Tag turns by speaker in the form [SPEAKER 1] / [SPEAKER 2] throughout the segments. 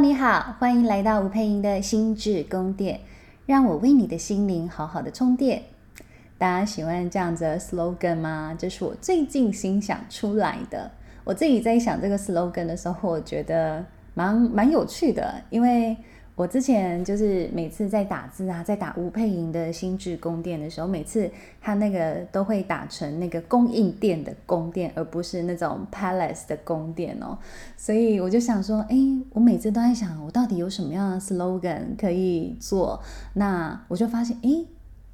[SPEAKER 1] 你好，欢迎来到吴佩莹的心智宫殿，让我为你的心灵好好的充电。大家喜欢这样子的 slogan 吗？这是我最近心想出来的。我自己在想这个 slogan 的时候，我觉得蛮蛮有趣的，因为。我之前就是每次在打字啊，在打吴佩莹的心智宫殿的时候，每次他那个都会打成那个供应店的宫殿，而不是那种 palace 的宫殿哦。所以我就想说，哎，我每次都在想，我到底有什么样的 slogan 可以做？那我就发现，哎，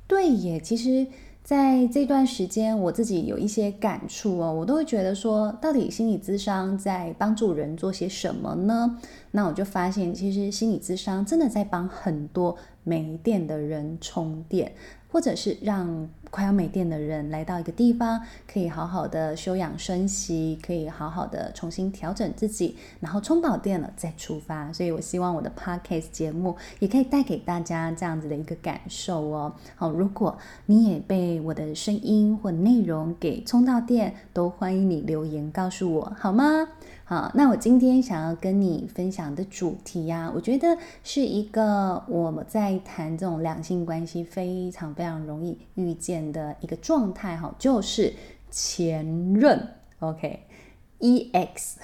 [SPEAKER 1] 对耶，其实。在这段时间，我自己有一些感触哦，我都会觉得说，到底心理咨商在帮助人做些什么呢？那我就发现，其实心理咨商真的在帮很多没电的人充电。或者是让快要没电的人来到一个地方，可以好好的休养生息，可以好好的重新调整自己，然后充饱电了再出发。所以我希望我的 podcast 节目也可以带给大家这样子的一个感受哦。好，如果你也被我的声音或内容给充到电，都欢迎你留言告诉我，好吗？好，那我今天想要跟你分享的主题呀、啊，我觉得是一个我们在谈这种两性关系非常非常容易遇见的一个状态哈，就是前任，OK，EX，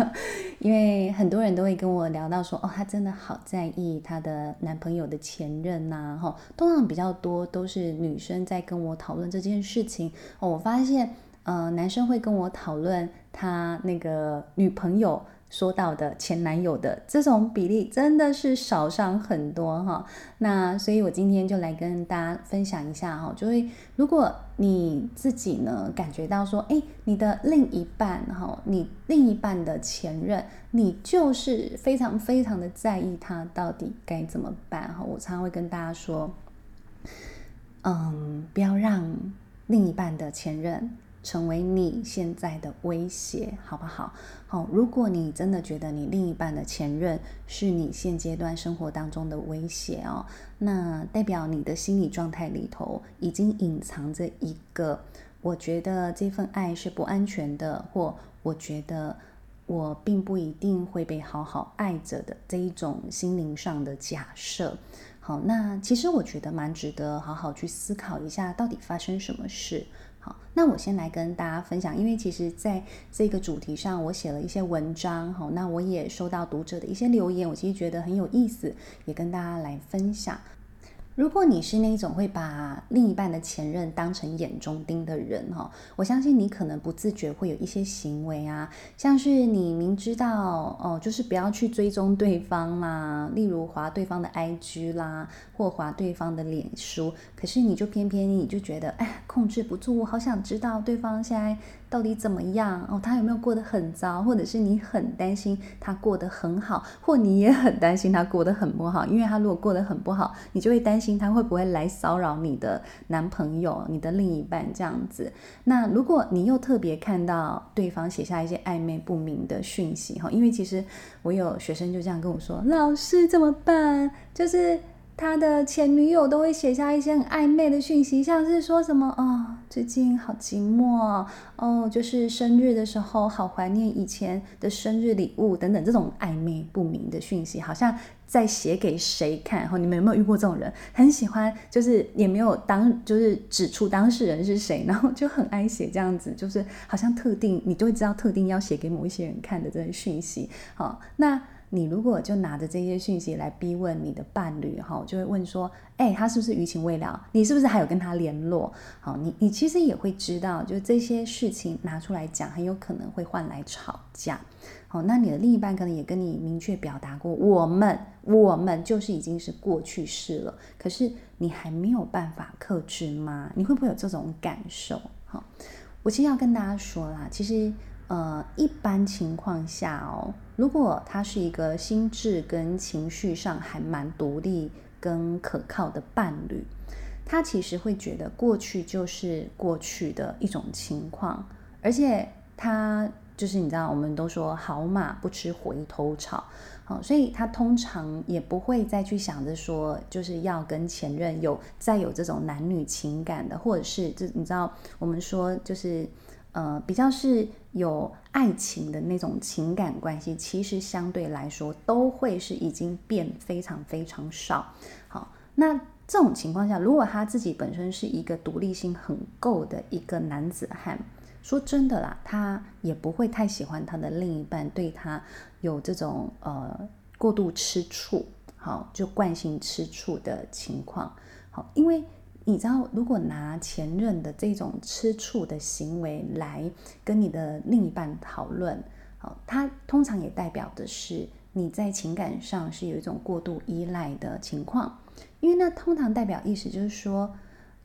[SPEAKER 1] 因为很多人都会跟我聊到说，哦，他真的好在意他的男朋友的前任呐，哈，通常比较多都是女生在跟我讨论这件事情，哦，我发现。呃，男生会跟我讨论他那个女朋友说到的前男友的这种比例真的是少上很多哈。那所以我今天就来跟大家分享一下哈，就是如果你自己呢感觉到说，哎，你的另一半哈，你另一半的前任，你就是非常非常的在意他，到底该怎么办哈？我常常会跟大家说，嗯，不要让另一半的前任。成为你现在的威胁，好不好？好，如果你真的觉得你另一半的前任是你现阶段生活当中的威胁哦，那代表你的心理状态里头已经隐藏着一个，我觉得这份爱是不安全的，或我觉得我并不一定会被好好爱着的这一种心灵上的假设。好，那其实我觉得蛮值得好好去思考一下，到底发生什么事。好，那我先来跟大家分享，因为其实在这个主题上，我写了一些文章，好，那我也收到读者的一些留言，我其实觉得很有意思，也跟大家来分享。如果你是那种会把另一半的前任当成眼中钉的人哈，我相信你可能不自觉会有一些行为啊，像是你明知道哦，就是不要去追踪对方啦，例如划对方的 IG 啦，或划对方的脸书，可是你就偏偏你就觉得哎，控制不住，我好想知道对方现在到底怎么样哦，他有没有过得很糟，或者是你很担心他过得很好，或你也很担心他过得很不好，因为他如果过得很不好，你就会担心他会不会来骚扰你的男朋友、你的另一半这样子。那如果你又特别看到对方写下一些暧昧不明的讯息哈，因为其实我有学生就这样跟我说：“老师怎么办？”就是。他的前女友都会写下一些很暧昧的讯息，像是说什么哦，最近好寂寞哦，就是生日的时候好怀念以前的生日礼物等等，这种暧昧不明的讯息，好像在写给谁看？哈你们有没有遇过这种人？很喜欢，就是也没有当，就是指出当事人是谁，然后就很爱写这样子，就是好像特定你就会知道特定要写给某一些人看的这些讯息。好，那。你如果就拿着这些讯息来逼问你的伴侣，哈，就会问说，哎，他是不是余情未了？你是不是还有跟他联络？好，你你其实也会知道，就这些事情拿出来讲，很有可能会换来吵架。好，那你的另一半可能也跟你明确表达过，我们我们就是已经是过去式了。可是你还没有办法克制吗？你会不会有这种感受？好，我其实要跟大家说啦，其实。呃，一般情况下哦，如果他是一个心智跟情绪上还蛮独立跟可靠的伴侣，他其实会觉得过去就是过去的一种情况，而且他就是你知道，我们都说好马不吃回头草，好，所以他通常也不会再去想着说，就是要跟前任有再有这种男女情感的，或者是这你知道，我们说就是。呃比较是有爱情的那种情感关系，其实相对来说都会是已经变非常非常少。好，那这种情况下，如果他自己本身是一个独立性很够的一个男子汉，说真的啦，他也不会太喜欢他的另一半对他有这种呃过度吃醋，好，就惯性吃醋的情况。好，因为你知道，如果拿前任的这种吃醋的行为来跟你的另一半讨论，好，他通常也代表的是你在情感上是有一种过度依赖的情况，因为那通常代表意思就是说，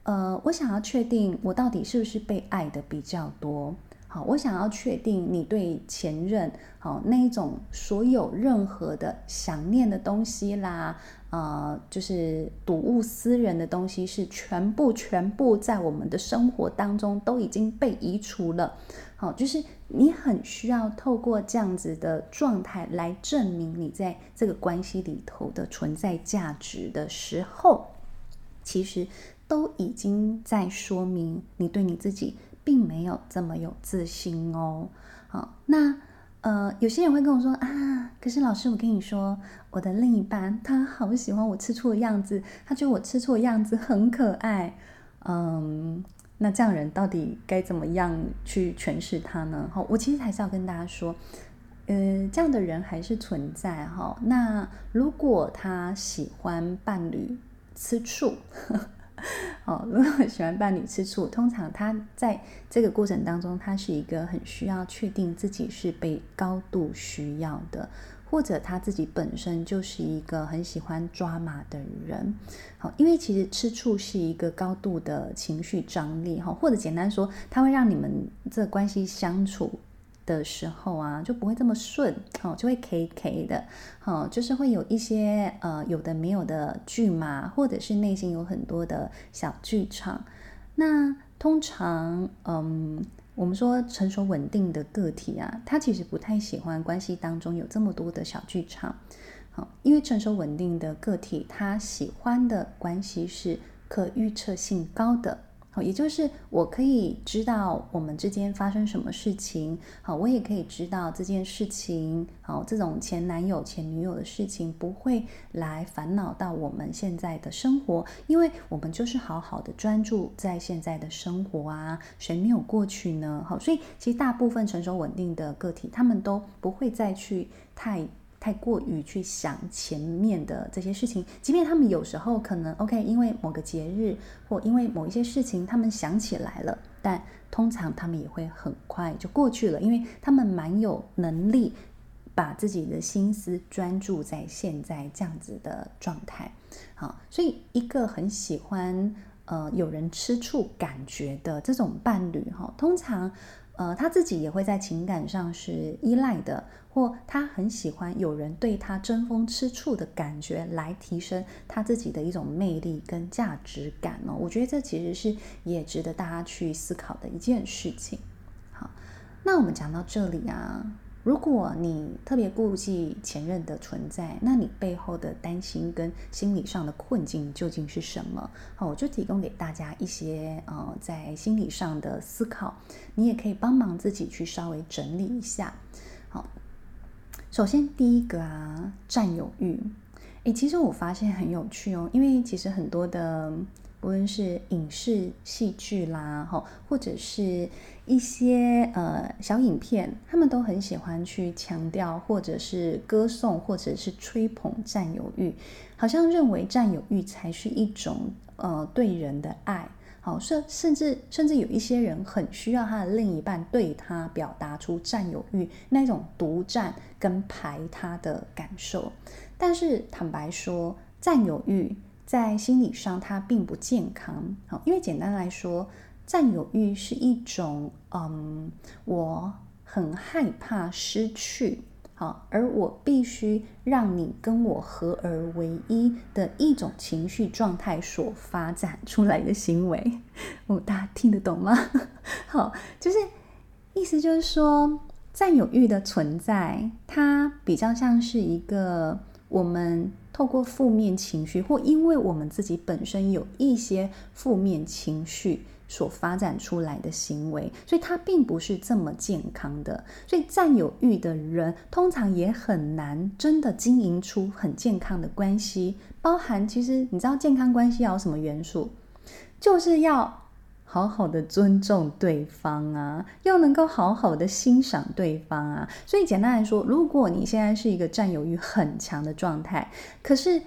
[SPEAKER 1] 呃，我想要确定我到底是不是被爱的比较多。好，我想要确定你对前任好那一种所有任何的想念的东西啦，呃，就是睹物思人的东西是全部全部在我们的生活当中都已经被移除了。好，就是你很需要透过这样子的状态来证明你在这个关系里头的存在价值的时候，其实都已经在说明你对你自己。并没有这么有自信哦。好，那呃，有些人会跟我说啊，可是老师，我跟你说，我的另一半他好喜欢我吃醋的样子，他觉得我吃醋的样子很可爱。嗯，那这样人到底该怎么样去诠释他呢？好，我其实还是要跟大家说，呃，这样的人还是存在哈。那如果他喜欢伴侣吃醋，哦，如果喜欢伴侣吃醋，通常他在这个过程当中，他是一个很需要确定自己是被高度需要的，或者他自己本身就是一个很喜欢抓马的人。好，因为其实吃醋是一个高度的情绪张力，哈，或者简单说，它会让你们这关系相处的时候啊，就不会这么顺，哦，就会 K K 的，哦，就是会有一些呃有的没有的剧码，或者是内心有很多的小剧场。那通常，嗯，我们说成熟稳定的个体啊，他其实不太喜欢关系当中有这么多的小剧场，好，因为成熟稳定的个体，他喜欢的关系是可预测性高的。也就是我可以知道我们之间发生什么事情，好，我也可以知道这件事情，好，这种前男友、前女友的事情不会来烦恼到我们现在的生活，因为我们就是好好的专注在现在的生活啊，谁没有过去呢？好，所以其实大部分成熟稳定的个体，他们都不会再去太。太过于去想前面的这些事情，即便他们有时候可能 OK，因为某个节日或因为某一些事情，他们想起来了，但通常他们也会很快就过去了，因为他们蛮有能力把自己的心思专注在现在这样子的状态。好，所以一个很喜欢呃有人吃醋感觉的这种伴侣哈，通常。呃，他自己也会在情感上是依赖的，或他很喜欢有人对他争风吃醋的感觉，来提升他自己的一种魅力跟价值感哦。我觉得这其实是也值得大家去思考的一件事情。好，那我们讲到这里啊。如果你特别顾忌前任的存在，那你背后的担心跟心理上的困境究竟是什么？好，我就提供给大家一些呃，在心理上的思考，你也可以帮忙自己去稍微整理一下。好，首先第一个啊，占有欲。诶，其实我发现很有趣哦，因为其实很多的。无论是影视戏剧啦，哈，或者是一些呃小影片，他们都很喜欢去强调，或者是歌颂，或者是吹捧占有欲，好像认为占有欲才是一种呃对人的爱，好，甚甚至甚至有一些人很需要他的另一半对他表达出占有欲那种独占跟排他的感受，但是坦白说，占有欲。在心理上，它并不健康。好，因为简单来说，占有欲是一种，嗯，我很害怕失去，好，而我必须让你跟我合而为一的一种情绪状态所发展出来的行为。哦，大家听得懂吗？好，就是意思就是说，占有欲的存在，它比较像是一个我们。透过负面情绪，或因为我们自己本身有一些负面情绪所发展出来的行为，所以它并不是这么健康的。所以占有欲的人通常也很难真的经营出很健康的关系。包含其实你知道健康关系要有什么元素，就是要好好的尊重对方啊，要能够好好的欣赏对方啊。所以简单来说，如果你现在是一个占有欲很强的状态，可是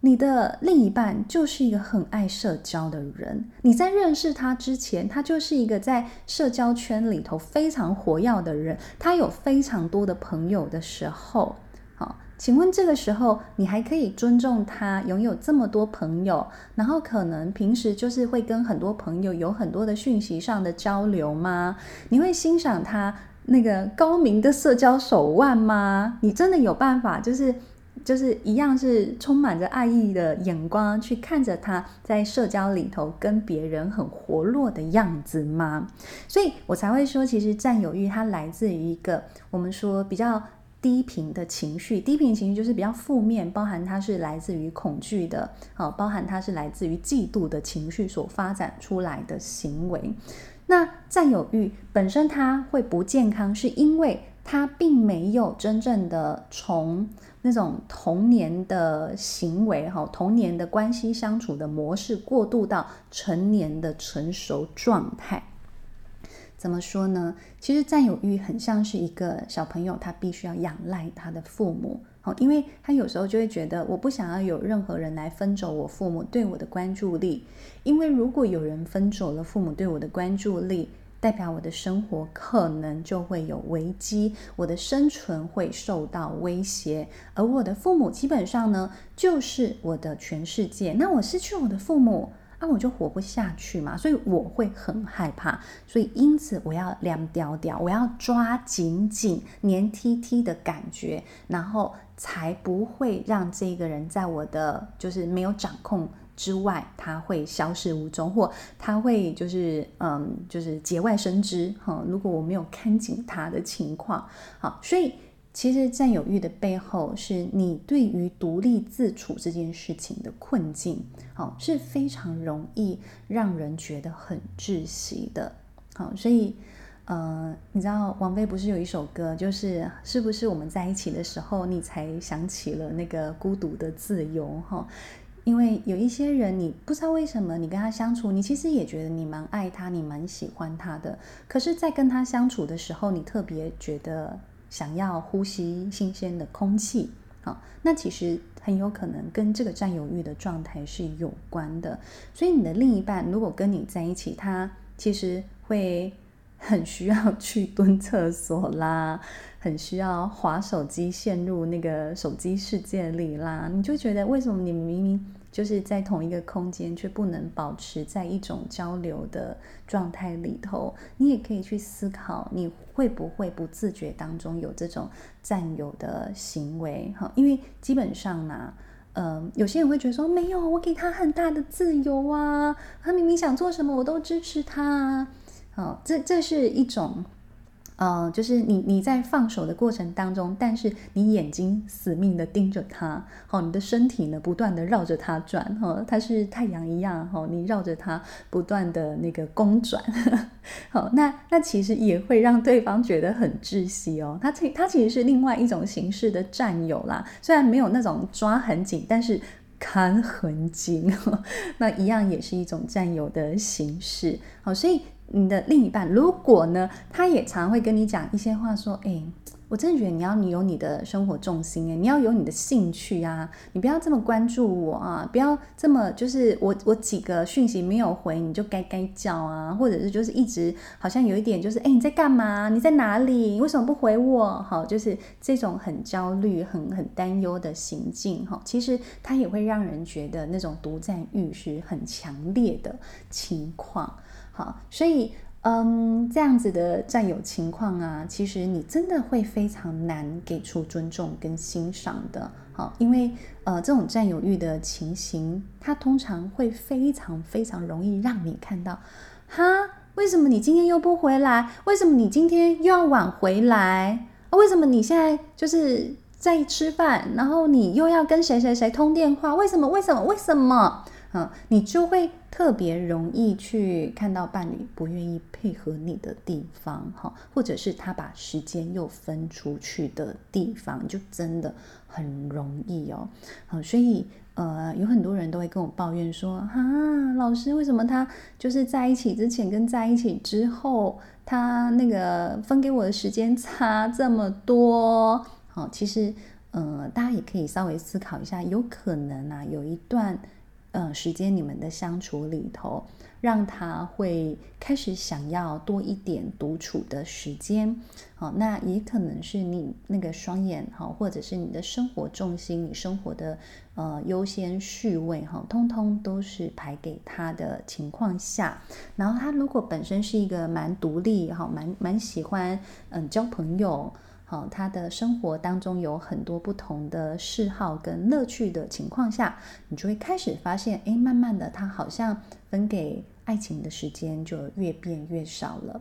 [SPEAKER 1] 你的另一半就是一个很爱社交的人。你在认识他之前，他就是一个在社交圈里头非常活跃的人。他有非常多的朋友的时候，好，请问这个时候你还可以尊重他拥有这么多朋友，然后可能平时就是会跟很多朋友有很多的讯息上的交流吗？你会欣赏他那个高明的社交手腕吗？你真的有办法就是？就是一样是充满着爱意的眼光去看着他在社交里头跟别人很活络的样子吗？所以我才会说，其实占有欲它来自于一个我们说比较低频的情绪，低频情绪就是比较负面，包含它是来自于恐惧的，好，包含它是来自于嫉妒的情绪所发展出来的行为。那占有欲本身它会不健康，是因为它并没有真正的从那种童年的行为，哈，童年的关系相处的模式，过渡到成年的成熟状态。怎么说呢？其实占有欲很像是一个小朋友，他必须要仰赖他的父母，好，因为他有时候就会觉得，我不想要有任何人来分走我父母对我的关注力，因为如果有人分走了父母对我的关注力，代表我的生活可能就会有危机，我的生存会受到威胁，而我的父母基本上呢，就是我的全世界。那我失去我的父母，啊，我就活不下去嘛，所以我会很害怕，所以因此我要凉掉掉，我要抓紧紧、黏 T T 的感觉，然后才不会让这个人在我的就是没有掌控。之外，他会消失无踪，或他会就是嗯，就是节外生枝哈。如果我没有看紧他的情况，好，所以其实占有欲的背后，是你对于独立自处这件事情的困境，好，是非常容易让人觉得很窒息的。好，所以呃，你知道王菲不是有一首歌，就是是不是我们在一起的时候，你才想起了那个孤独的自由哈？因为有一些人，你不知道为什么，你跟他相处，你其实也觉得你蛮爱他，你蛮喜欢他的。可是，在跟他相处的时候，你特别觉得想要呼吸新鲜的空气。好，那其实很有可能跟这个占有欲的状态是有关的。所以，你的另一半如果跟你在一起，他其实会很需要去蹲厕所啦，很需要滑手机，陷入那个手机世界里啦。你就觉得为什么你明明就是在同一个空间，却不能保持在一种交流的状态里头。你也可以去思考，你会不会不自觉当中有这种占有的行为？哈，因为基本上呢，嗯，有些人会觉得说，没有，我给他很大的自由啊，他明明想做什么，我都支持他啊。好，这这是一种。呃，就是你你在放手的过程当中，但是你眼睛死命的盯着它，好，你的身体呢不断的绕着它转，哈，它是太阳一样，哈，你绕着它不断的那个公转，好，那那其实也会让对方觉得很窒息哦，它其它其实是另外一种形式的占有啦，虽然没有那种抓很紧，但是看很紧，那一样也是一种占有的形式，好，所以。你的另一半，如果呢，他也常会跟你讲一些话，说，哎，我真的觉得你要你有你的生活重心，哎，你要有你的兴趣啊，你不要这么关注我啊，不要这么就是我我几个讯息没有回你就该该叫啊，或者是就是一直好像有一点就是，哎，你在干嘛？你在哪里？为什么不回我？好，就是这种很焦虑、很很担忧的行径，哈，其实它也会让人觉得那种独占欲是很强烈的情况。好，所以，嗯，这样子的占有情况啊，其实你真的会非常难给出尊重跟欣赏的。好，因为呃，这种占有欲的情形，它通常会非常非常容易让你看到，哈，为什么你今天又不回来？为什么你今天又要晚回来？为什么你现在就是在吃饭，然后你又要跟谁谁谁通电话？为什么？为什么？为什么？嗯，你就会特别容易去看到伴侣不愿意配合你的地方，哈，或者是他把时间又分出去的地方，就真的很容易哦。好，所以呃，有很多人都会跟我抱怨说，啊，老师，为什么他就是在一起之前跟在一起之后，他那个分给我的时间差这么多？好，其实呃，大家也可以稍微思考一下，有可能啊，有一段。呃，时间你们的相处里头，让他会开始想要多一点独处的时间，好，那也可能是你那个双眼哈，或者是你的生活重心，你生活的呃优先序位哈，通通都是排给他的情况下，然后他如果本身是一个蛮独立哈，蛮蛮喜欢嗯交朋友。好，他的生活当中有很多不同的嗜好跟乐趣的情况下，你就会开始发现，哎，慢慢的，他好像分给爱情的时间就越变越少了。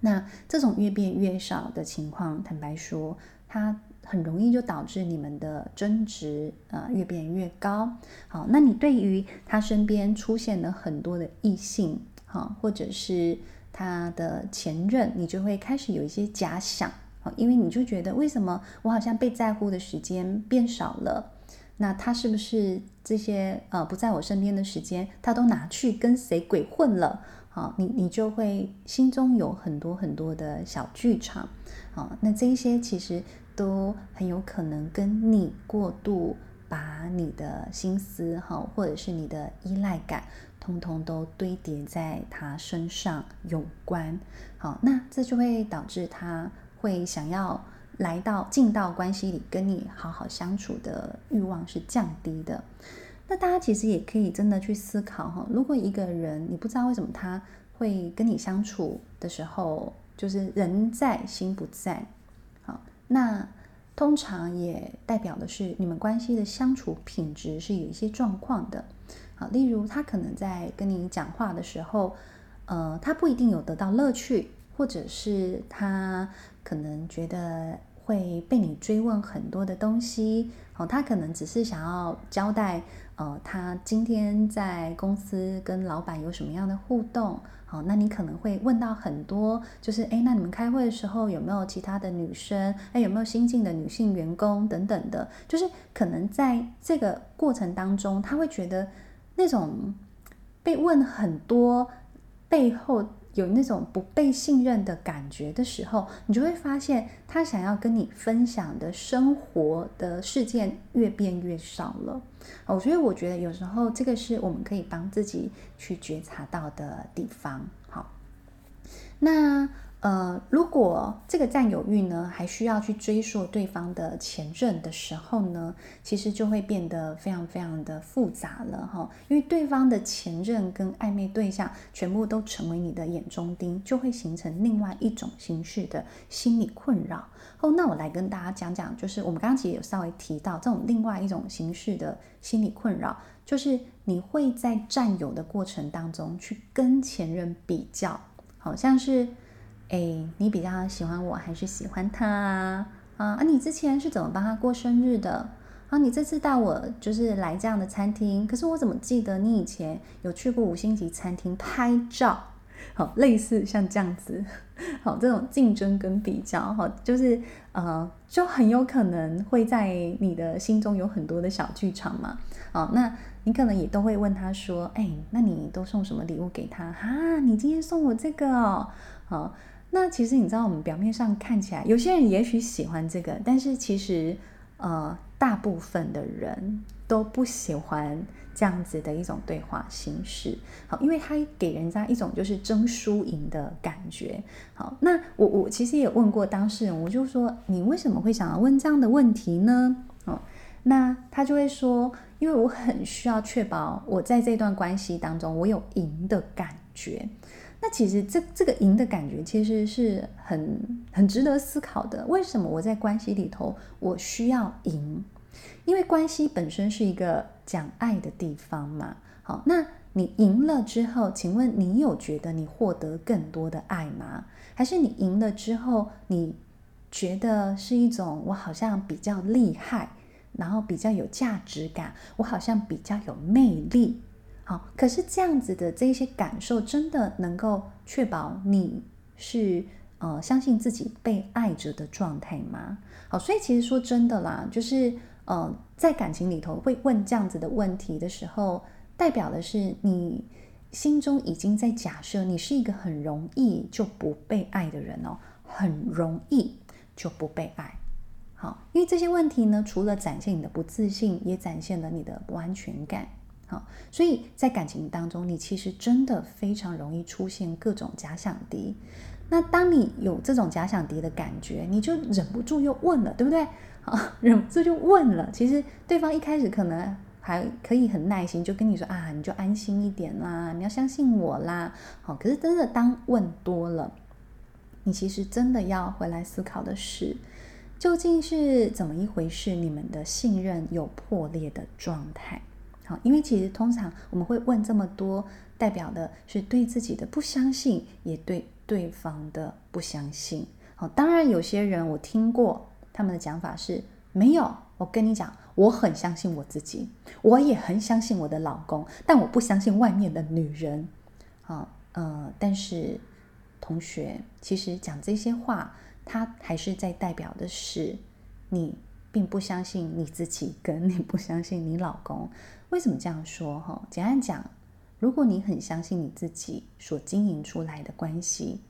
[SPEAKER 1] 那这种越变越少的情况，坦白说，它很容易就导致你们的争执啊、呃、越变越高。好，那你对于他身边出现了很多的异性，好，或者是他的前任，你就会开始有一些假想。因为你就觉得，为什么我好像被在乎的时间变少了？那他是不是这些呃不在我身边的时间，他都拿去跟谁鬼混了？好，你你就会心中有很多很多的小剧场。好，那这一些其实都很有可能跟你过度把你的心思哈，或者是你的依赖感，通通都堆叠在他身上有关。好，那这就会导致他。会想要来到进到关系里跟你好好相处的欲望是降低的。那大家其实也可以真的去思考哈，如果一个人你不知道为什么他会跟你相处的时候，就是人在心不在，好，那通常也代表的是你们关系的相处品质是有一些状况的。好，例如他可能在跟你讲话的时候，呃，他不一定有得到乐趣，或者是他。可能觉得会被你追问很多的东西，哦，他可能只是想要交代，呃，他今天在公司跟老板有什么样的互动，好，那你可能会问到很多，就是，诶，那你们开会的时候有没有其他的女生？诶，有没有新进的女性员工等等的？就是可能在这个过程当中，他会觉得那种被问很多背后。有那种不被信任的感觉的时候，你就会发现他想要跟你分享的生活的事件越变越少了。哦，所以我觉得有时候这个是我们可以帮自己去觉察到的地方。好，那。呃，如果这个占有欲呢，还需要去追溯对方的前任的时候呢，其实就会变得非常非常的复杂了哈。因为对方的前任跟暧昧对象全部都成为你的眼中钉，就会形成另外一种形式的心理困扰。哦，那我来跟大家讲讲，就是我们刚刚其实有稍微提到这种另外一种形式的心理困扰，就是你会在占有的过程当中去跟前任比较，好像是。哎，你比较喜欢我还是喜欢他啊？啊，你之前是怎么帮他过生日的？啊，你这次带我就是来这样的餐厅，可是我怎么记得你以前有去过五星级餐厅拍照？好，类似像这样子，好，这种竞争跟比较，好，就是呃，就很有可能会在你的心中有很多的小剧场嘛。好，那你可能也都会问他说，哎，那你都送什么礼物给他？哈、你今天送我这个哦，好。那其实你知道，我们表面上看起来，有些人也许喜欢这个，但是其实，呃，大部分的人都不喜欢这样子的一种对话形式。好，因为它给人家一种就是争输赢的感觉。好，那我我其实也问过当事人，我就说，你为什么会想要问这样的问题呢？哦，那他就会说，因为我很需要确保我在这段关系当中，我有赢的感觉。那其实这这个赢的感觉其实是很很值得思考的。为什么我在关系里头我需要赢？因为关系本身是一个讲爱的地方嘛。好，那你赢了之后，请问你有觉得你获得更多的爱吗？还是你赢了之后，你觉得是一种我好像比较厉害，然后比较有价值感，我好像比较有魅力？好，可是这样子的这些感受，真的能够确保你是呃相信自己被爱着的状态吗？好，所以其实说真的啦，就是呃在感情里头会问这样子的问题的时候，代表的是你心中已经在假设你是一个很容易就不被爱的人哦，很容易就不被爱。好，因为这些问题呢，除了展现你的不自信，也展现了你的不安全感。好，所以在感情当中，你其实真的非常容易出现各种假想敌。那当你有这种假想敌的感觉，你就忍不住又问了，对不对？好，忍不住就问了。其实对方一开始可能还可以很耐心，就跟你说啊，你就安心一点啦，你要相信我啦。好，可是真的当问多了，你其实真的要回来思考的是。究竟是怎么一回事？你们的信任有破裂的状态，因为其实通常我们会问这么多，代表的是对自己的不相信，也对对方的不相信。好，当然有些人我听过他们的讲法是，没有，我跟你讲，我很相信我自己，我也很相信我的老公，但我不相信外面的女人。好，呃，但是同学，其实讲这些话。他还是在代表的是，你并不相信你自己，跟你不相信你老公。为什么这样说？哈，简单讲，如果你很相信你自己所经营出来的关系，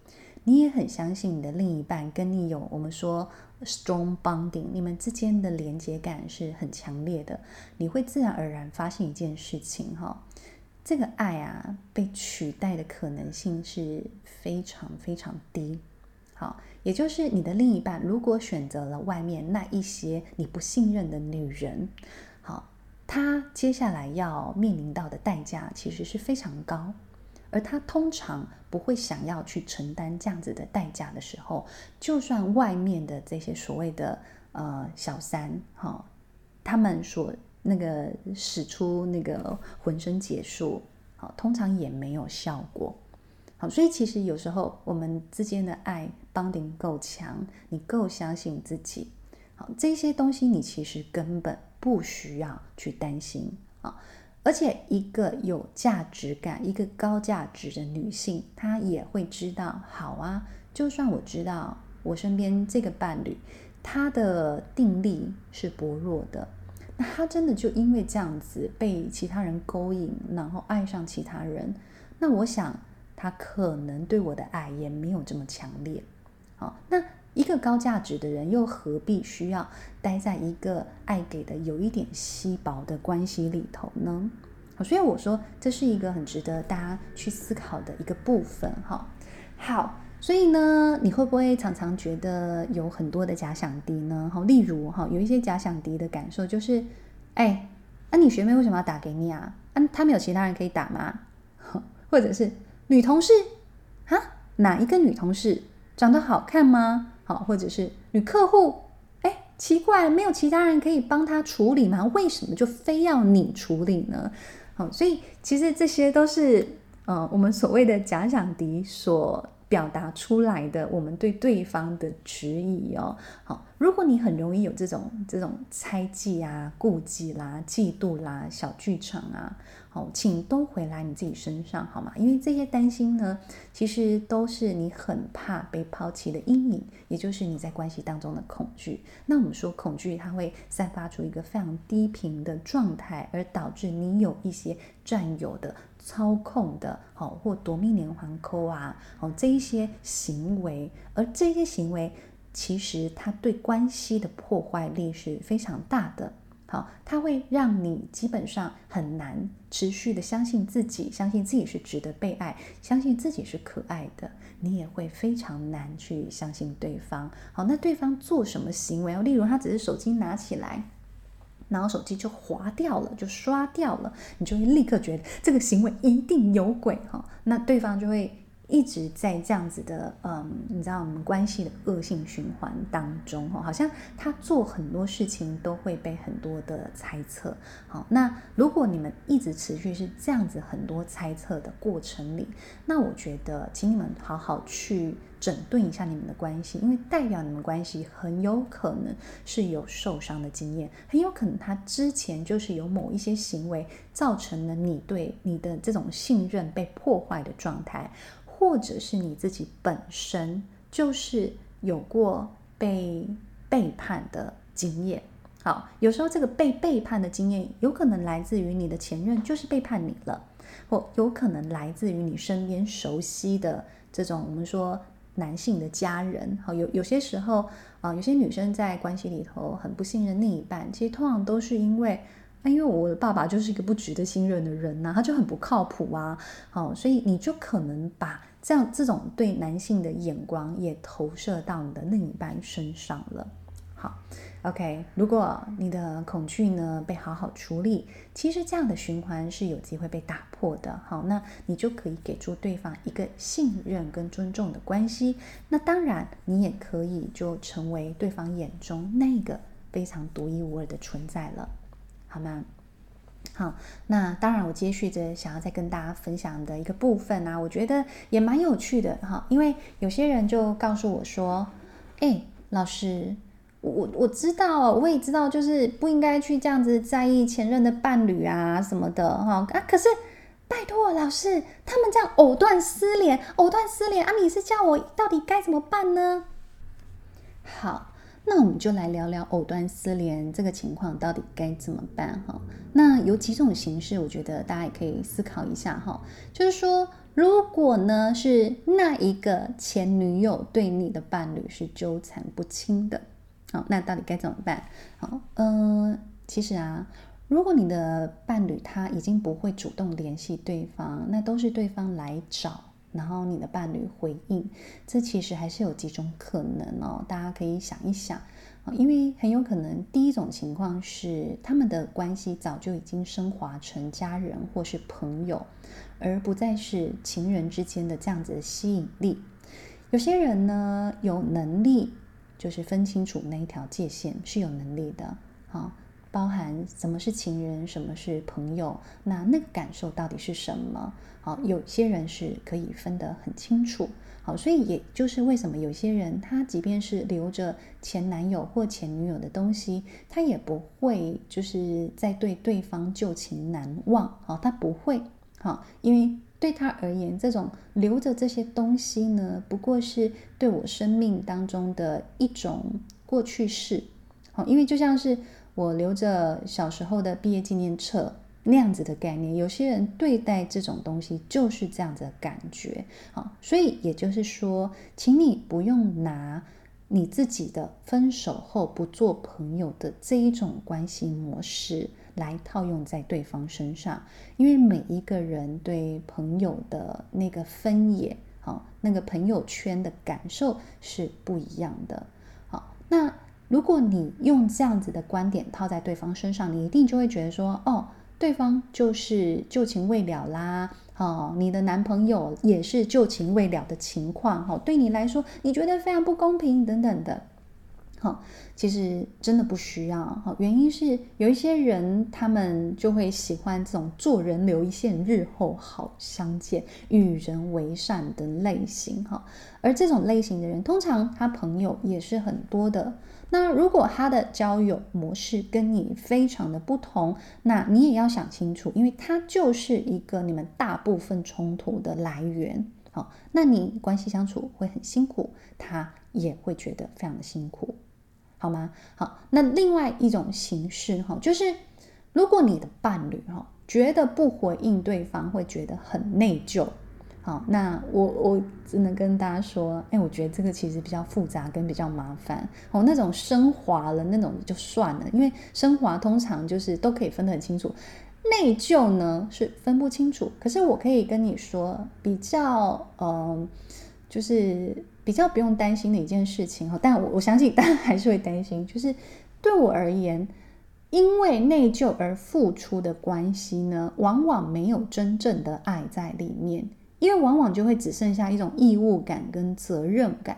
[SPEAKER 1] 你也很相信你的另一半跟你有我们说 strong bonding，你们之间的连接感是很强烈的，你会自然而然发现一件事情，哈，这个爱啊被取代的可能性是非常非常低。好，也就是你的另一半如果选择了外面那一些你不信任的女人，好，他接下来要面临到的代价其实是非常高，而他通常不会想要去承担这样子的代价的时候，就算外面的这些所谓的呃小三，哈，他们所那个使出那个浑身解数，好，通常也没有效果。好，所以其实有时候我们之间的爱 bonding 够强，你够相信自己，好，这些东西你其实根本不需要去担心啊。而且一个有价值感、一个高价值的女性，她也会知道，好啊，就算我知道我身边这个伴侣，他的定力是薄弱的，那他真的就因为这样子被其他人勾引，然后爱上其他人，那我想。他可能对我的爱也没有这么强烈，好，那一个高价值的人又何必需要待在一个爱给的有一点稀薄的关系里头呢？所以我说这是一个很值得大家去思考的一个部分，哈。好，所以呢，你会不会常常觉得有很多的假想敌呢？好，例如哈，有一些假想敌的感受就是，哎，那你学妹为什么要打给你啊？啊，他没有其他人可以打吗？或者是？女同事啊，哪一个女同事长得好看吗？好，或者是女客户？哎，奇怪，没有其他人可以帮她处理吗？为什么就非要你处理呢？好，所以其实这些都是呃，我们所谓的假想敌所表达出来的，我们对对方的质疑哦。好，如果你很容易有这种这种猜忌啊、顾忌啦、嫉妒啦、小剧场啊。好，请都回来你自己身上好吗？因为这些担心呢，其实都是你很怕被抛弃的阴影，也就是你在关系当中的恐惧。那我们说恐惧，它会散发出一个非常低频的状态，而导致你有一些占有的、操控的，好或夺命连环扣啊，好这一些行为，而这些行为其实它对关系的破坏力是非常大的。好，它会让你基本上很难持续的相信自己，相信自己是值得被爱，相信自己是可爱的。你也会非常难去相信对方。好，那对方做什么行为？例如他只是手机拿起来，然后手机就滑掉了，就刷掉了，你就会立刻觉得这个行为一定有鬼哈。那对方就会一直在这样子的，嗯，你知道我们关系的恶性循环当中，哈，好像他做很多事情都会被很多的猜测。好，那如果你们一直持续是这样子很多猜测的过程里，那我觉得，请你们好好去整顿一下你们的关系，因为代表你们关系很有可能是有受伤的经验，很有可能他之前就是有某一些行为造成了你对你的这种信任被破坏的状态。或者是你自己本身就是有过被背叛的经验，好，有时候这个被背叛的经验有可能来自于你的前任就是背叛你了，或有可能来自于你身边熟悉的这种我们说男性的家人，好，有有些时候啊，有些女生在关系里头很不信任另一半，其实通常都是因为啊。因为我的爸爸就是一个不值得信任的人呐、他就很不靠谱啊，好，所以你就可能把这样这种对男性的眼光也投射到你的另一半身上了。好，OK，如果你的恐惧呢被好好处理，其实这样的循环是有机会被打破的。好，那你就可以给出对方一个信任跟尊重的关系。那当然，你也可以就成为对方眼中那个非常独一无二的存在了。好吗？好，那当然，我接续着想要再跟大家分享的一个部分啊，我觉得也蛮有趣的哈。因为有些人就告诉我说：“哎，老师，我我知道，我也知道，就是不应该去这样子在意前任的伴侣啊什么的哈啊。可是拜托老师，他们这样藕断丝连，藕断丝连啊，你是叫我到底该怎么办呢？”好。那我们就来聊聊藕断丝连这个情况到底该怎么办哈？那有几种形式，我觉得大家也可以思考一下哈。就是说，如果呢是那一个前女友对你的伴侣是纠缠不清的，好，那到底该怎么办？好，嗯、其实啊，如果你的伴侣他已经不会主动联系对方，那都是对方来找。然后你的伴侣回应，这其实还是有几种可能哦，大家可以想一想啊，因为很有可能第一种情况是他们的关系早就已经升华成家人或是朋友，而不再是情人之间的这样子的吸引力。有些人呢，有能力就是分清楚那一条界限，是有能力的啊。包含什么是情人，什么是朋友，那那个感受到底是什么？好，有些人是可以分得很清楚。好，所以也就是为什么有些人他即便是留着前男友或前女友的东西，他也不会就是在对对方旧情难忘。好，他不会。好，因为对他而言，这种留着这些东西呢，不过是对我生命当中的一种过去式。好，因为就像是。我留着小时候的毕业纪念册那样子的概念，有些人对待这种东西就是这样子的感觉，好，所以也就是说，请你不用拿你自己的分手后不做朋友的这一种关系模式来套用在对方身上，因为每一个人对朋友的那个分野，好，那个朋友圈的感受是不一样的，好，那。如果你用这样子的观点套在对方身上，你一定就会觉得说，哦，对方就是旧情未了啦，哦，你的男朋友也是旧情未了的情况，哈，对你来说，你觉得非常不公平等等的。好，其实真的不需要。好，原因是有一些人，他们就会喜欢这种做人留一线，日后好相见，与人为善的类型。哈，而这种类型的人，通常他朋友也是很多的。那如果他的交友模式跟你非常的不同，那你也要想清楚，因为他就是一个你们大部分冲突的来源。好，那你关系相处会很辛苦，他也会觉得非常的辛苦。好吗？好，那另外一种形式哈，就是如果你的伴侣哈觉得不回应对方会觉得很内疚，好，那我我只能跟大家说，哎，我觉得这个其实比较复杂跟比较麻烦哦。那种升华了那种就算了，因为升华通常就是都可以分得很清楚，内疚呢是分不清楚。可是我可以跟你说，比较嗯、呃，就是。比较不用担心的一件事情哈，但我我相信大家还是会担心，就是对我而言，因为内疚而付出的关系呢，往往没有真正的爱在里面，因为往往就会只剩下一种义务感跟责任感。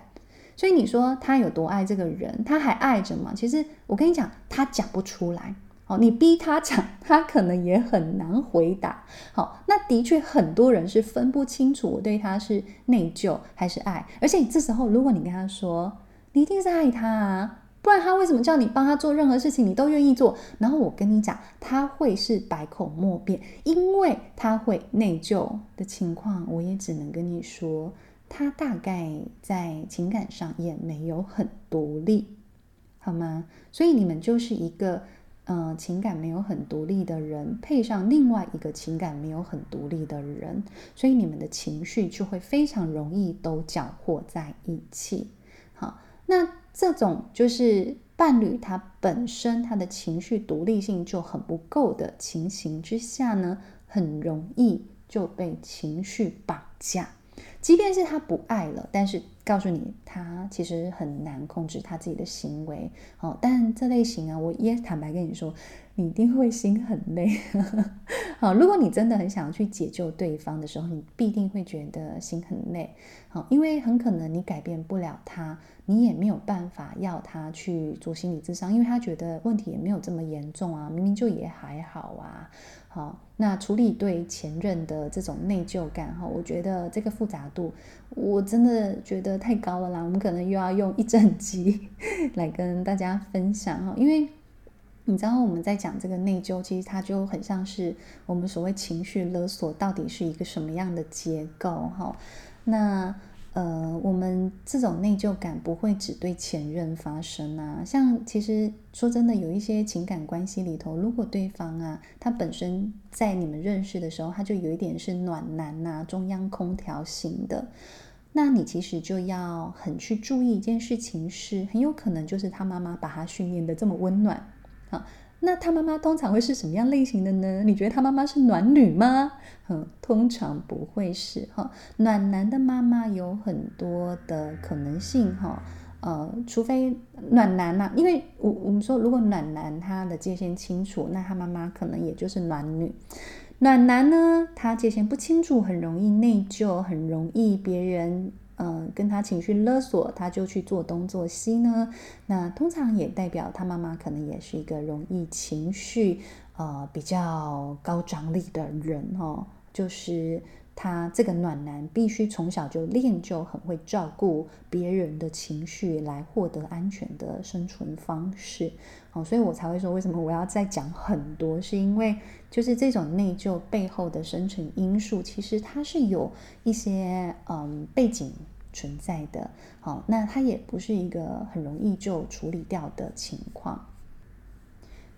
[SPEAKER 1] 所以你说他有多爱这个人，他还爱着吗？其实我跟你讲，他讲不出来。好，你逼他讲，他可能也很难回答。好，那的确很多人是分不清楚我对他是内疚还是爱。而且这时候，如果你跟他说，你一定是爱他啊，不然他为什么叫你帮他做任何事情，你都愿意做？然后我跟你讲，他会是百口莫辩，因为他会内疚的情况，我也只能跟你说。他大概在情感上也没有很独立，好吗？所以你们就是一个，呃，情感没有很独立的人，配上另外一个情感没有很独立的人，所以你们的情绪就会非常容易都搅和在一起。好，那这种就是伴侣他本身他的情绪独立性就很不够的情形之下呢，很容易就被情绪绑架。即便是他不爱了，但是告诉你，他其实很难控制他自己的行为。哦，但这类型啊，我也坦白跟你说，你一定会心很累。好，如果你真的很想要去解救对方的时候，你必定会觉得心很累。好，因为很可能你改变不了他，你也没有办法要他去做心理咨商，因为他觉得问题也没有这么严重啊，明明就也还好啊。好，那处理对前任的这种内疚感哈，我觉得这个复杂度，我真的觉得太高了啦。我们可能又要用一整集来跟大家分享哈，因为你知道我们在讲这个内疚，其实它就很像是我们所谓情绪勒索到底是一个什么样的结构哈。那呃，我们这种内疚感不会只对前任发生啊。像其实说真的，有一些情感关系里头，如果对方啊，他本身在你们认识的时候，他就有一点是暖男呐、啊，中央空调型的，那你其实就要很去注意一件事情是，很有可能就是他妈妈把他训练得这么温暖啊。那他妈妈通常会是什么样类型的呢？你觉得他妈妈是暖女吗？嗯，通常不会是哈。暖男的妈妈有很多的可能性哈。呃，除非暖男呐、因为我我们说，如果暖男他的界限清楚，那他妈妈可能也就是暖女。暖男呢，他界限不清楚，很容易内疚，很容易别人。嗯，跟他情绪勒索，他就去做东做西呢。那通常也代表他妈妈可能也是一个容易情绪呃比较高张力的人哦。就是他这个暖男必须从小就练就很会照顾别人的情绪，来获得安全的生存方式。哦，所以我才会说，为什么我要再讲很多，是因为就是这种内疚背后的生存因素，其实它是有一些嗯背景。存在的，好，那它也不是一个很容易就处理掉的情况。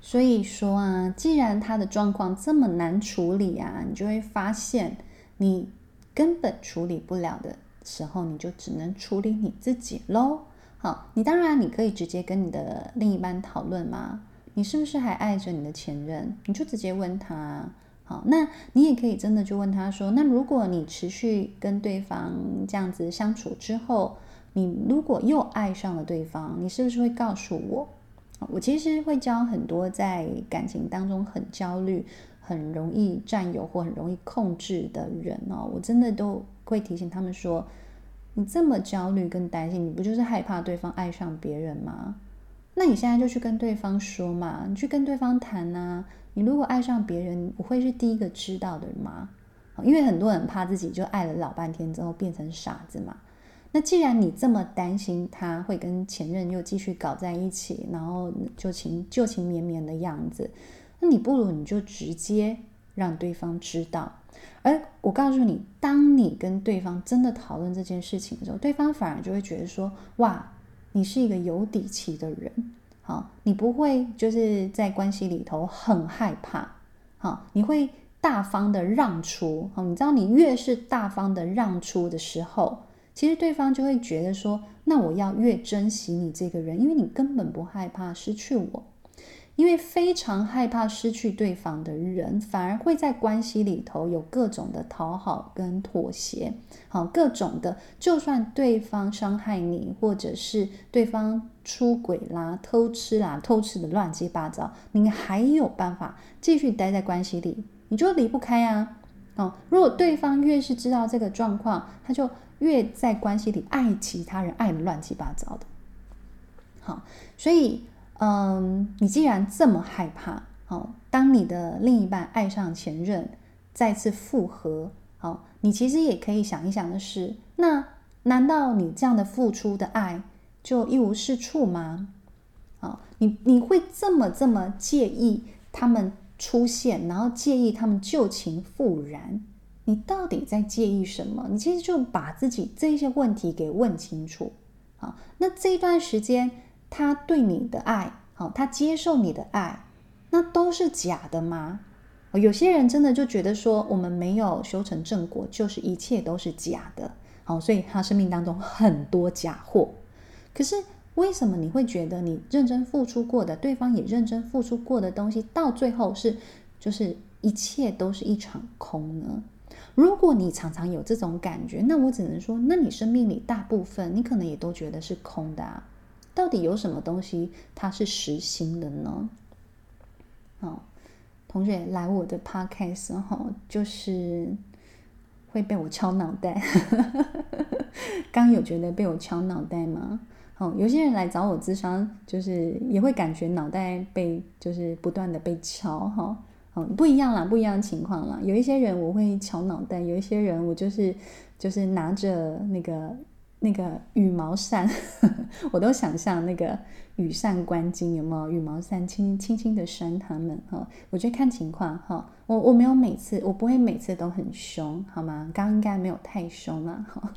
[SPEAKER 1] 所以说啊，既然他的状况这么难处理啊，你就会发现，你根本处理不了的时候，你就只能处理你自己喽。好，你当然你可以直接跟你的另一半讨论嘛，你是不是还爱着你的前任？你就直接问他。好，那你也可以真的就问他说：“那如果你持续跟对方这样子相处之后，你如果又爱上了对方，你是不是会告诉我？”我其实会教很多在感情当中很焦虑、很容易占有或很容易控制的人哦，我真的都会提醒他们说：“你这么焦虑跟担心，你不就是害怕对方爱上别人吗？那你现在就去跟对方说嘛，你去跟对方谈呐。”你如果爱上别人，我会是第一个知道的人吗？因为很多人怕自己就爱了老半天之后变成傻子嘛。那既然你这么担心他会跟前任又继续搞在一起，然后就情旧情绵绵的样子，那你不如你就直接让对方知道。而我告诉你，当你跟对方真的讨论这件事情的时候，对方反而就会觉得说：哇，你是一个有底气的人。好，你不会就是在关系里头很害怕，好，你会大方的让出，好，你知道你越是大方的让出的时候，其实对方就会觉得说，那我要越珍惜你这个人，因为你根本不害怕失去我。因为非常害怕失去对方的人，反而会在关系里头有各种的讨好跟妥协，好，各种的，就算对方伤害你，或者是对方出轨啦、偷吃啦、偷吃的乱七八糟，你还有办法继续待在关系里，你就离不开啊。哦，如果对方越是知道这个状况，他就越在关系里爱其他人，爱的乱七八糟的。好，所以，嗯，你既然这么害怕，哦，当你的另一半爱上前任，再次复合，哦，你其实也可以想一想的是，那难道你这样的付出的爱就一无是处吗？啊，你你会这么这么介意他们出现，然后介意他们旧情复燃？你到底在介意什么？你其实就把自己这些问题给问清楚。好，那这一段时间他对你的爱，好，他接受你的爱，那都是假的吗？有些人真的就觉得说，我们没有修成正果，就是一切都是假的。好，所以他生命当中很多假货。可是。为什么你会觉得你认真付出过的，对方也认真付出过的东西，到最后是就是一切都是一场空呢？如果你常常有这种感觉，那我只能说，那你生命里大部分你可能也都觉得是空的啊。到底有什么东西它是实心的呢？哦，同学来我的 podcast 哈，就是会被我敲脑袋。刚有觉得被我敲脑袋吗？哦，有些人来找我咨商，就是也会感觉脑袋被就是不断的被敲哈，哦，不一样啦，不一样的情况啦。有一些人我会敲脑袋，有一些人我就是就是拿着那个那个羽毛扇，我都想象那个羽扇纶巾有没有？羽毛扇轻轻轻的扇他们哈，我觉得看情况哈，我我没有每次我不会每次都很凶好吗？刚刚应该没有太凶了哈。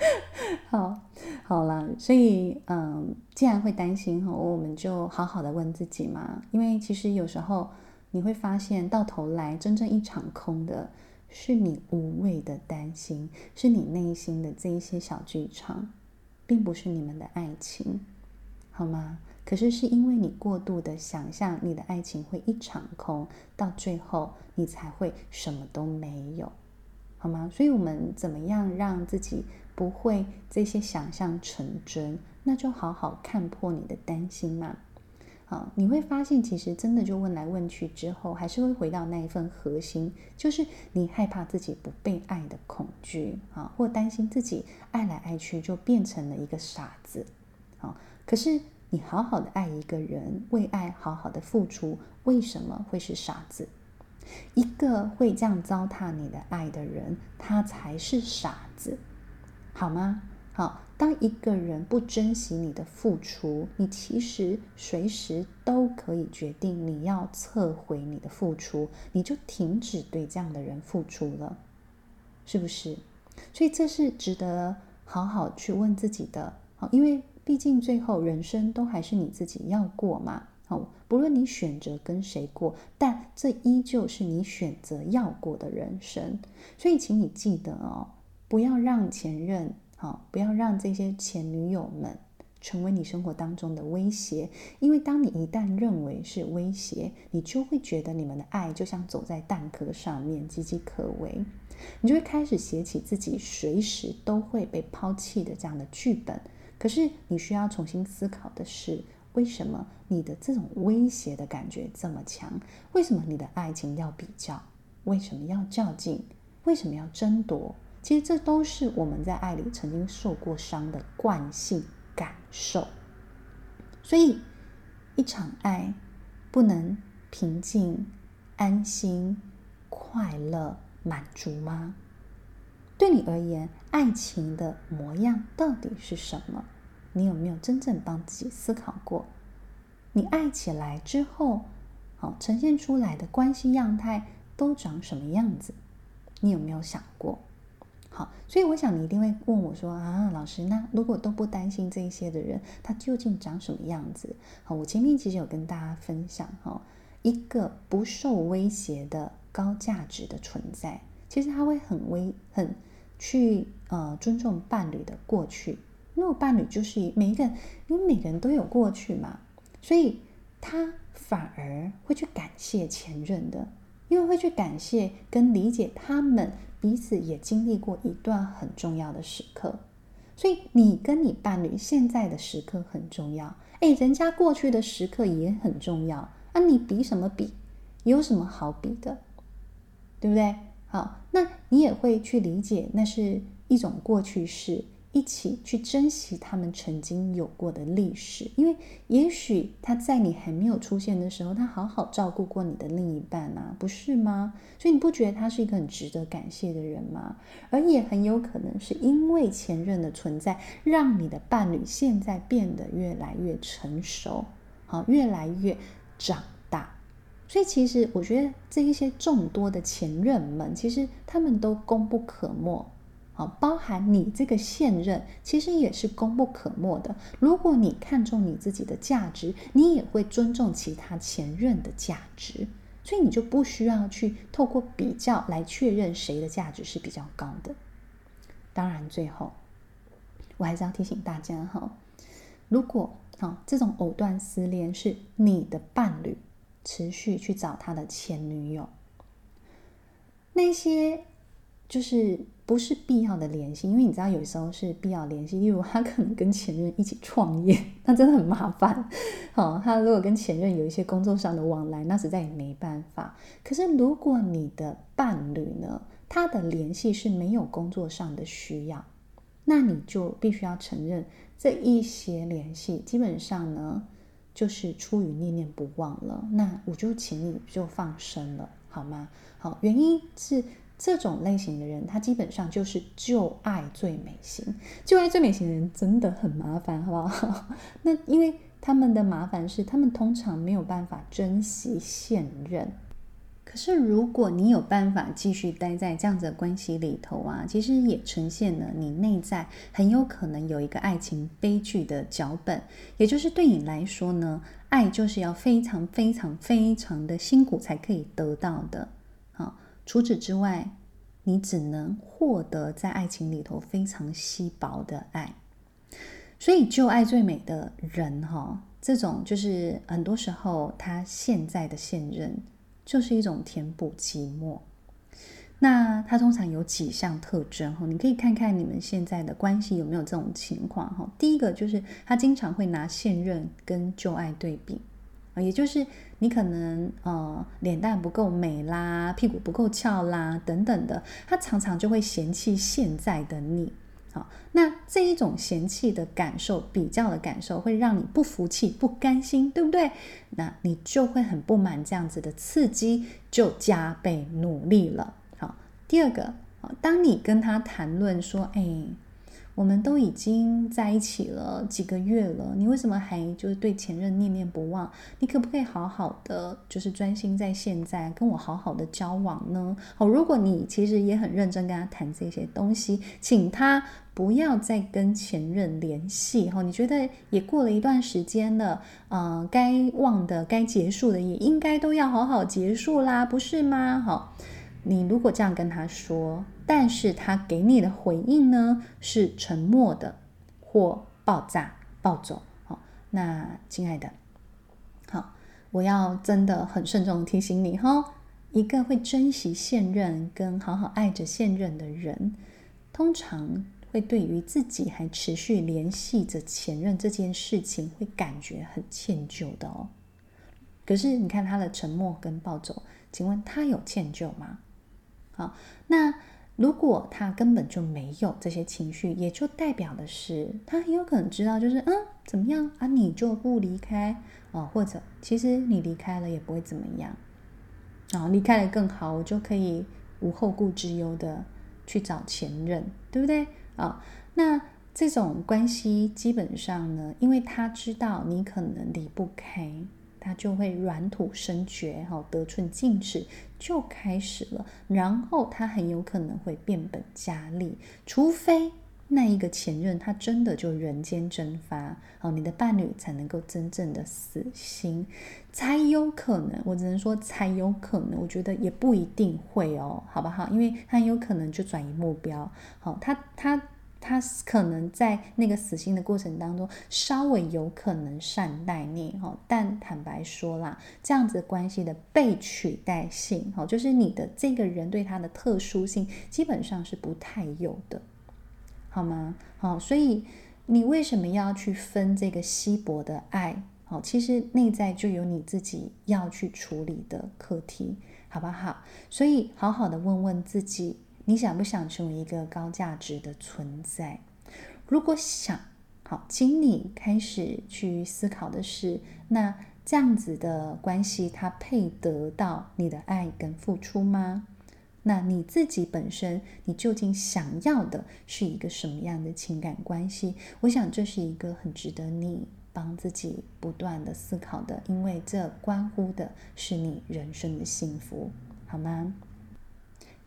[SPEAKER 1] 好，好啦，所以嗯，既然会担心哈，我们就好好的问自己嘛。因为其实有时候你会发现，到头来真正一场空的，是你无谓的担心，是你内心的这一些小剧场，并不是你们的爱情，好吗？可是是因为你过度的想象，你的爱情会一场空，到最后你才会什么都没有，好吗？所以我们怎么样让自己不会这些想象成真，那就好好看破你的担心嘛。好，你会发现，其实真的就问来问去之后，还是会回到那一份核心，就是你害怕自己不被爱的恐惧啊，或担心自己爱来爱去就变成了一个傻子。好，可是你好好的爱一个人，为爱好好的付出，为什么会是傻子？一个会这样糟蹋你的爱的人，他才是傻子。好吗？好，当一个人不珍惜你的付出，你其实随时都可以决定你要撤回你的付出，你就停止对这样的人付出了，是不是？所以这是值得好好去问自己的。好，因为毕竟最后人生都还是你自己要过嘛。好，不论你选择跟谁过，但这依旧是你选择要过的人生。所以，请你记得哦。不要让前任，好，不要让这些前女友们成为你生活当中的威胁，因为当你一旦认为是威胁，你就会觉得你们的爱就像走在蛋壳上面，岌岌可危，你就会开始写起自己随时都会被抛弃的这样的剧本。可是你需要重新思考的是，为什么你的这种威胁的感觉这么强？为什么你的爱情要比较？为什么要较劲？为什么要争夺？其实这都是我们在爱里曾经受过伤的惯性感受，所以一场爱不能平静、安心、快乐、满足吗？对你而言，爱情的模样到底是什么？你有没有真正帮自己思考过？你爱起来之后，好，呈现出来的关系样态都长什么样子？你有没有想过？好，所以我想你一定会问我说啊，老师，那如果都不担心这一些的人，他究竟长什么样子？好，我前面其实有跟大家分享哈，一个不受威胁的高价值的存在，其实他会很威很去呃尊重伴侣的过去，因为伴侣就是每一个人，因为每个人都有过去嘛，所以他反而会去感谢前任的，因为会去感谢跟理解他们。彼此也经历过一段很重要的时刻，所以你跟你伴侣现在的时刻很重要。诶，人家过去的时刻也很重要。啊，你比什么比？有什么好比的？对不对？好，那你也会去理解，那是一种过去式。一起去珍惜他们曾经有过的历史，因为也许他在你还没有出现的时候，他好好照顾过你的另一半啊，不是吗？所以你不觉得他是一个很值得感谢的人吗？而也很有可能是因为前任的存在，让你的伴侣现在变得越来越成熟，好，越来越长大。所以其实我觉得这一些众多的前任们，其实他们都功不可没。包含你这个现任，其实也是功不可没的。如果你看重你自己的价值，你也会尊重其他前任的价值，所以你就不需要去透过比较来确认谁的价值是比较高的。当然，最后我还是要提醒大家哈，如果啊这种藕断丝连是你的伴侣持续去找他的前女友，那些就是。不是必要的联系，因为你知道有时候是必要联系，例如他可能跟前任一起创业，那真的很麻烦。好，他如果跟前任有一些工作上的往来，那实在也没办法。可是如果你的伴侣呢，他的联系是没有工作上的需要，那你就必须要承认这一些联系基本上呢，就是出于念念不忘了。那我就请你就放生了，好吗？好，原因是。这种类型的人，他基本上就是旧爱最美型。旧爱最美型的人真的很麻烦，好不好？那因为他们的麻烦是，他们通常没有办法珍惜现任。可是如果你有办法继续待在这样子的关系里头啊，其实也呈现了你内在很有可能有一个爱情悲剧的脚本。也就是对你来说呢，爱就是要非常非常非常的辛苦才可以得到的。除此之外，你只能获得在爱情里头非常稀薄的爱。所以，旧爱最美的人，哈，这种就是很多时候他现在的现任就是一种填补寂寞。那他通常有几项特征，哈，你可以看看你们现在的关系有没有这种情况，哈。第一个就是他经常会拿现任跟旧爱对比啊。也就是你可能呃脸蛋不够美啦，屁股不够翘啦等等的，他常常就会嫌弃现在的你。好，那这一种嫌弃的感受、比较的感受，会让你不服气、不甘心，对不对？那你就会很不满这样子的刺激，就加倍努力了。好，第二个，当你跟他谈论说，哎。我们都已经在一起了几个月了，你为什么还就是对前任念念不忘？你可不可以好好的，就是专心在现在跟我好好的交往呢？好，如果你其实也很认真跟他谈这些东西，请他不要再跟前任联系。哈，你觉得也过了一段时间了，呃，该忘的、该结束的也应该都要好好结束啦，不是吗？好。你如果这样跟他说，但是他给你的回应呢，是沉默的或爆炸暴走，好，那亲爱的，好，我要真的很慎重提醒你哈，一个会珍惜现任跟好好爱着现任的人，通常会对于自己还持续联系着前任这件事情，会感觉很歉疚的哦。可是你看他的沉默跟暴走，请问他有歉疚吗？好，那如果他根本就没有这些情绪，也就代表的是他很有可能知道，就是嗯，怎么样啊，你就不离开啊，或者其实你离开了也不会怎么样，啊，离开了更好，我就可以无后顾之忧的去找前任，对不对啊？那这种关系基本上呢，因为他知道你可能离不开。他就会软土深掘，哈，得寸进尺就开始了。然后他很有可能会变本加厉，除非那一个前任他真的就人间蒸发，哦，你的伴侣才能够真正的死心，才有可能。我只能说才有可能，我觉得也不一定会哦，好不好？因为他有可能就转移目标，好，他他。他可能在那个死心的过程当中，稍微有可能善待你哈，但坦白说啦，这样子关系的被取代性哈，就是你的这个人对他的特殊性，基本上是不太有的，好吗？好，所以你为什么要去分这个稀薄的爱？好，其实内在就有你自己要去处理的课题。好不好？所以好好的问问自己，你想不想成为一个高价值的存在？如果想，好，请你开始去思考的是，那这样子的关系，它配得到你的爱跟付出吗？那你自己本身，你究竟想要的是一个什么样的情感关系？我想这是一个很值得你帮自己不断的思考的，因为这关乎的是你人生的幸福，好吗？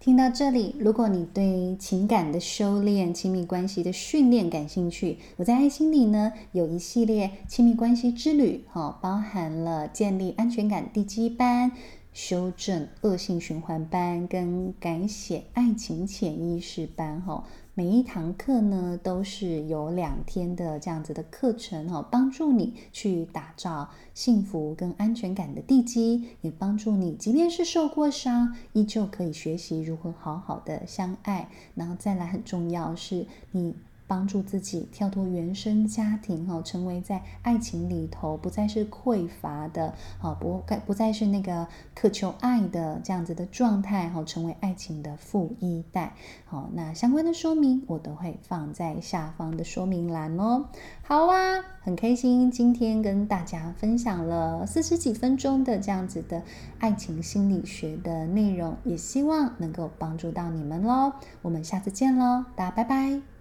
[SPEAKER 1] 听到这里，如果你对情感的修炼、亲密关系的训练感兴趣，我在爱心里呢有一系列亲密关系之旅，哈，包含了建立安全感地基班。修正恶性循环班跟改写爱情潜意识班，哈，每一堂课呢都是有两天的这样子的课程，哦，帮助你去打造幸福跟安全感的地基，也帮助你即便是受过伤，依旧可以学习如何好好的相爱。然后再来很重要是你。帮助自己跳脱原生家庭，哈，成为在爱情里头不再是匮乏的，哈，不该不再是那个渴求爱的这样子的状态，哈，成为爱情的富一代，好，那相关的说明我都会放在下方的说明栏哦。好啊，很开心今天跟大家分享了四十几分钟的这样子的爱情心理学的内容，也希望能够帮助到你们喽。我们下次见喽，大家拜拜。